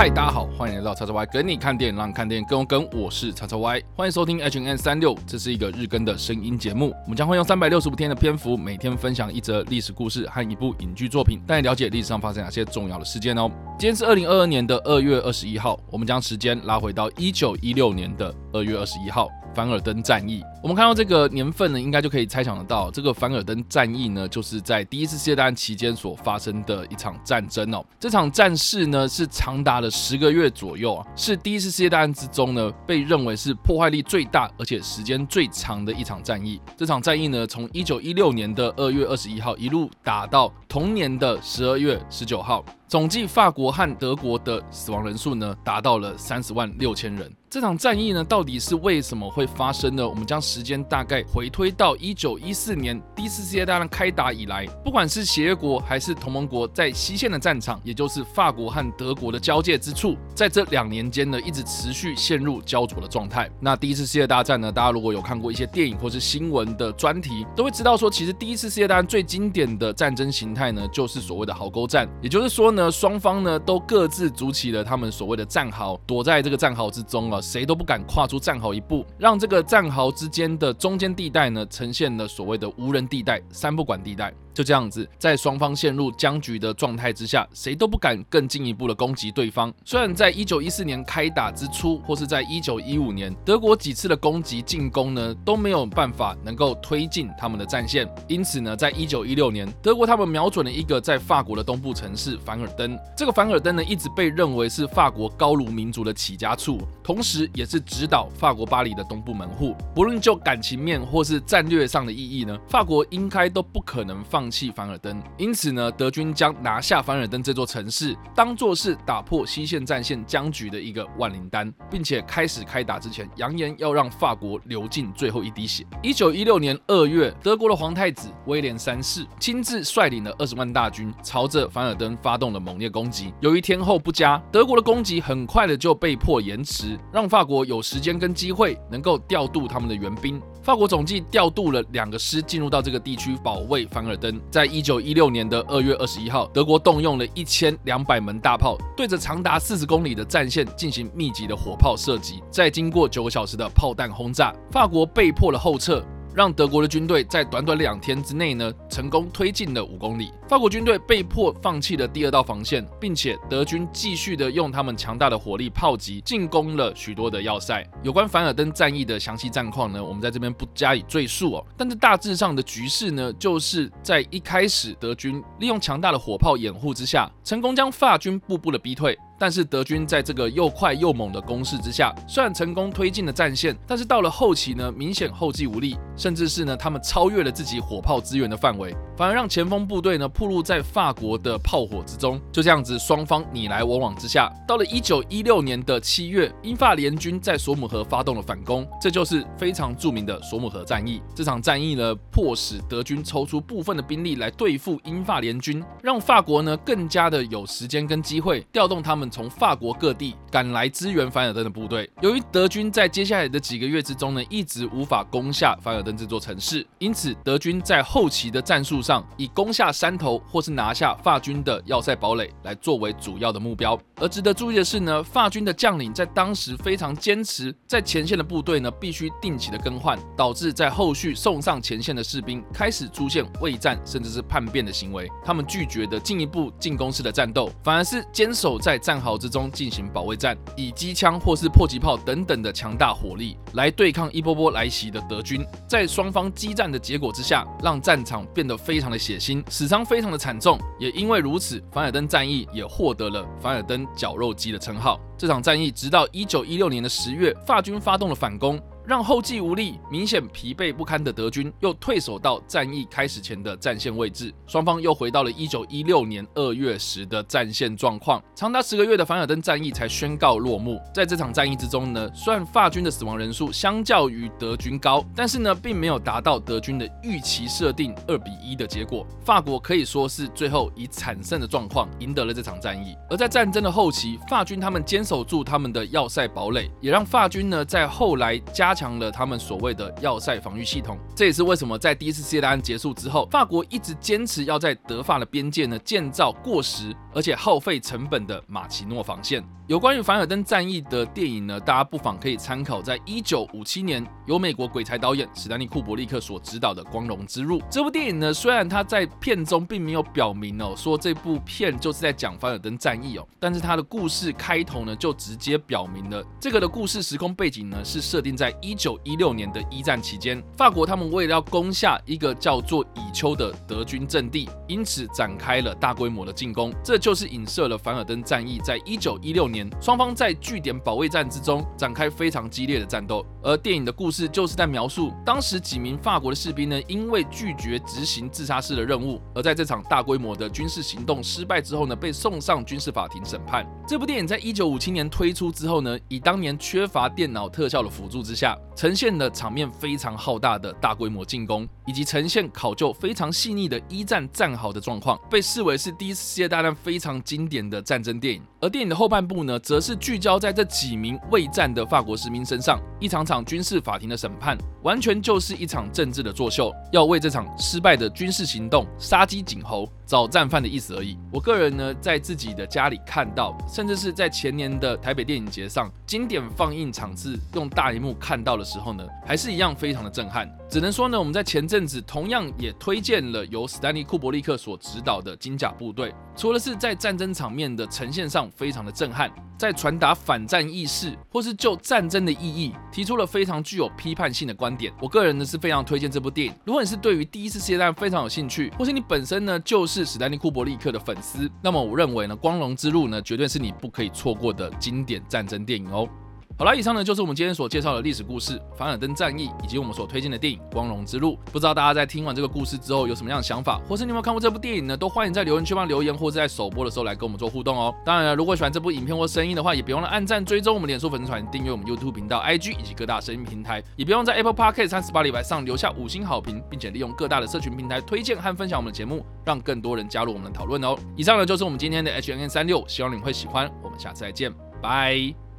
嗨，大家好，欢迎来到叉叉 Y 跟你看电影，让看电影更更。我是叉叉 Y，欢迎收听 H&M 365，这是一个日更的声音节目。我们将会用三百六十五天的篇幅，每天分享一则历史故事和一部影剧作品，带你了解历史上发生哪些重要的事件哦。今天是二零二二年的二月二十一号，我们将时间拉回到一九一六年的二月二十一号。凡尔登战役，我们看到这个年份呢，应该就可以猜想得到，这个凡尔登战役呢，就是在第一次世界大战期间所发生的一场战争哦。这场战事呢，是长达了十个月左右啊，是第一次世界大战之中呢，被认为是破坏力最大而且时间最长的一场战役。这场战役呢，从一九一六年的二月二十一号一路打到同年的十二月十九号，总计法国和德国的死亡人数呢，达到了三十万六千人。这场战役呢，到底是为什么会发生呢？我们将时间大概回推到一九一四年第一次世界大战开打以来，不管是协约国还是同盟国，在西线的战场，也就是法国和德国的交界之处，在这两年间呢，一直持续陷入焦灼的状态。那第一次世界大战呢，大家如果有看过一些电影或是新闻的专题，都会知道说，其实第一次世界大战最经典的战争形态呢，就是所谓的壕沟战。也就是说呢，那双方呢都各自筑起了他们所谓的战壕，躲在这个战壕之中啊。谁都不敢跨出战壕一步，让这个战壕之间的中间地带呢，呈现了所谓的无人地带、三不管地带。就这样子，在双方陷入僵局的状态之下，谁都不敢更进一步的攻击对方。虽然在一九一四年开打之初，或是在一九一五年，德国几次的攻击进攻呢，都没有办法能够推进他们的战线。因此呢，在一九一六年，德国他们瞄准了一个在法国的东部城市凡尔登。这个凡尔登呢，一直被认为是法国高卢民族的起家处，同时也是指导法国巴黎的东部门户。不论就感情面或是战略上的意义呢，法国应该都不可能放弃。凡尔登，因此呢，德军将拿下凡尔登这座城市当做是打破西线战线僵局的一个万灵丹，并且开始开打之前，扬言要让法国流尽最后一滴血。一九一六年二月，德国的皇太子威廉三世亲自率领了二十万大军，朝着凡尔登发动了猛烈攻击。由于天候不佳，德国的攻击很快的就被迫延迟，让法国有时间跟机会能够调度他们的援兵。法国总计调度了两个师进入到这个地区保卫凡尔登。在一九一六年的二月二十一号，德国动用了一千两百门大炮，对着长达四十公里的战线进行密集的火炮射击。在经过九个小时的炮弹轰炸，法国被迫了后撤。让德国的军队在短短两天之内呢，成功推进了五公里。法国军队被迫放弃了第二道防线，并且德军继续的用他们强大的火力炮击进攻了许多的要塞。有关凡尔登战役的详细战况呢，我们在这边不加以赘述哦。但是大致上的局势呢，就是在一开始德军利用强大的火炮掩护之下，成功将法军步步的逼退。但是德军在这个又快又猛的攻势之下，虽然成功推进了战线，但是到了后期呢，明显后继无力，甚至是呢，他们超越了自己火炮支援的范围，反而让前锋部队呢暴露在法国的炮火之中。就这样子，双方你来我往之下，到了一九一六年的七月，英法联军在索姆河发动了反攻，这就是非常著名的索姆河战役。这场战役呢，迫使德军抽出部分的兵力来对付英法联军，让法国呢更加的有时间跟机会调动他们从法国各地赶来支援凡尔登的部队。由于德军在接下来的几个月之中呢，一直无法攻下凡尔登这座城市，因此德军在后期的战术上，以攻下山头或是拿下法军的要塞堡垒来作为主要的目标。而值得注意的是呢，法军的将领在当时非常坚持，在前线的部队呢必须定期的更换，导致在后续送上前线的士兵开始出现畏战甚至是叛变的行为。他们拒绝的进一步进攻式的战斗，反而是坚守在战壕之中进行保卫战，以机枪或是迫击炮等等的强大火力来对抗一波波来袭的德军。在双方激战的结果之下，让战场变得非常的血腥，死伤非常的惨重。也因为如此，凡尔登战役也获得了凡尔登绞肉机的称号。这场战役直到一九一六年的十月，法军发动了反攻。让后继无力、明显疲惫不堪的德军又退守到战役开始前的战线位置，双方又回到了一九一六年二月时的战线状况。长达十个月的凡尔登战役才宣告落幕。在这场战役之中呢，虽然法军的死亡人数相较于德军高，但是呢，并没有达到德军的预期设定二比一的结果。法国可以说是最后以惨胜的状况赢得了这场战役。而在战争的后期，法军他们坚守住他们的要塞堡垒，也让法军呢在后来加加强了他们所谓的要塞防御系统，这也是为什么在第一次世界大战结束之后，法国一直坚持要在德法的边界呢建造过时而且耗费成本的马奇诺防线。有关于凡尔登战役的电影呢，大家不妨可以参考，在一九五七年由美国鬼才导演史丹利库伯利克所执导的《光荣之路》。这部电影呢，虽然他在片中并没有表明哦，说这部片就是在讲凡尔登战役哦，但是他的故事开头呢，就直接表明了这个的故事时空背景呢，是设定在一九一六年的一战期间，法国他们为了要攻下一个叫做以丘的德军阵地，因此展开了大规模的进攻，这就是影射了凡尔登战役在一九一六年双方在据点保卫战之中展开非常激烈的战斗，而电影的故事就是在描述当时几名法国的士兵呢，因为拒绝执行自杀式的任务，而在这场大规模的军事行动失败之后呢，被送上军事法庭审判。这部电影在一九五七年推出之后呢，以当年缺乏电脑特效的辅助之下，呈现了场面非常浩大的大规模进攻，以及呈现考究非常细腻的一战战壕的状况，被视为是第一次世界大战非常经典的战争电影。而电影的后半部呢，则是聚焦在这几名未战的法国士兵身上，一场场军事法庭的审判，完全就是一场政治的作秀，要为这场失败的军事行动杀鸡儆猴。找战犯的意思而已。我个人呢，在自己的家里看到，甚至是在前年的台北电影节上，经典放映场次用大荧幕看到的时候呢，还是一样非常的震撼。只能说呢，我们在前阵子同样也推荐了由史丹利库伯利克所执导的《金甲部队》，除了是在战争场面的呈现上非常的震撼，在传达反战意识或是就战争的意义提出了非常具有批判性的观点。我个人呢是非常推荐这部电影。如果你是对于第一次世界大战非常有兴趣，或是你本身呢就是史丹利库伯利克的粉丝，那么我认为呢，《光荣之路》呢绝对是你不可以错过的经典战争电影哦。好了，以上呢就是我们今天所介绍的历史故事——凡尔登战役，以及我们所推荐的电影《光荣之路》。不知道大家在听完这个故事之后有什么样的想法，或是你有没有看过这部电影呢？都欢迎在留言区帮留言，或者在首播的时候来跟我们做互动哦。当然了，如果喜欢这部影片或声音的话，也别忘了按赞、追踪我们脸书粉丝团、订阅我们 YouTube 频道、IG 以及各大声音平台，也别忘在 Apple Podcast 和 Spotify 上留下五星好评，并且利用各大的社群平台推荐和分享我们的节目，让更多人加入我们的讨论哦。以上呢就是我们今天的 H N N 三六，希望你们会喜欢。我们下次再见，拜。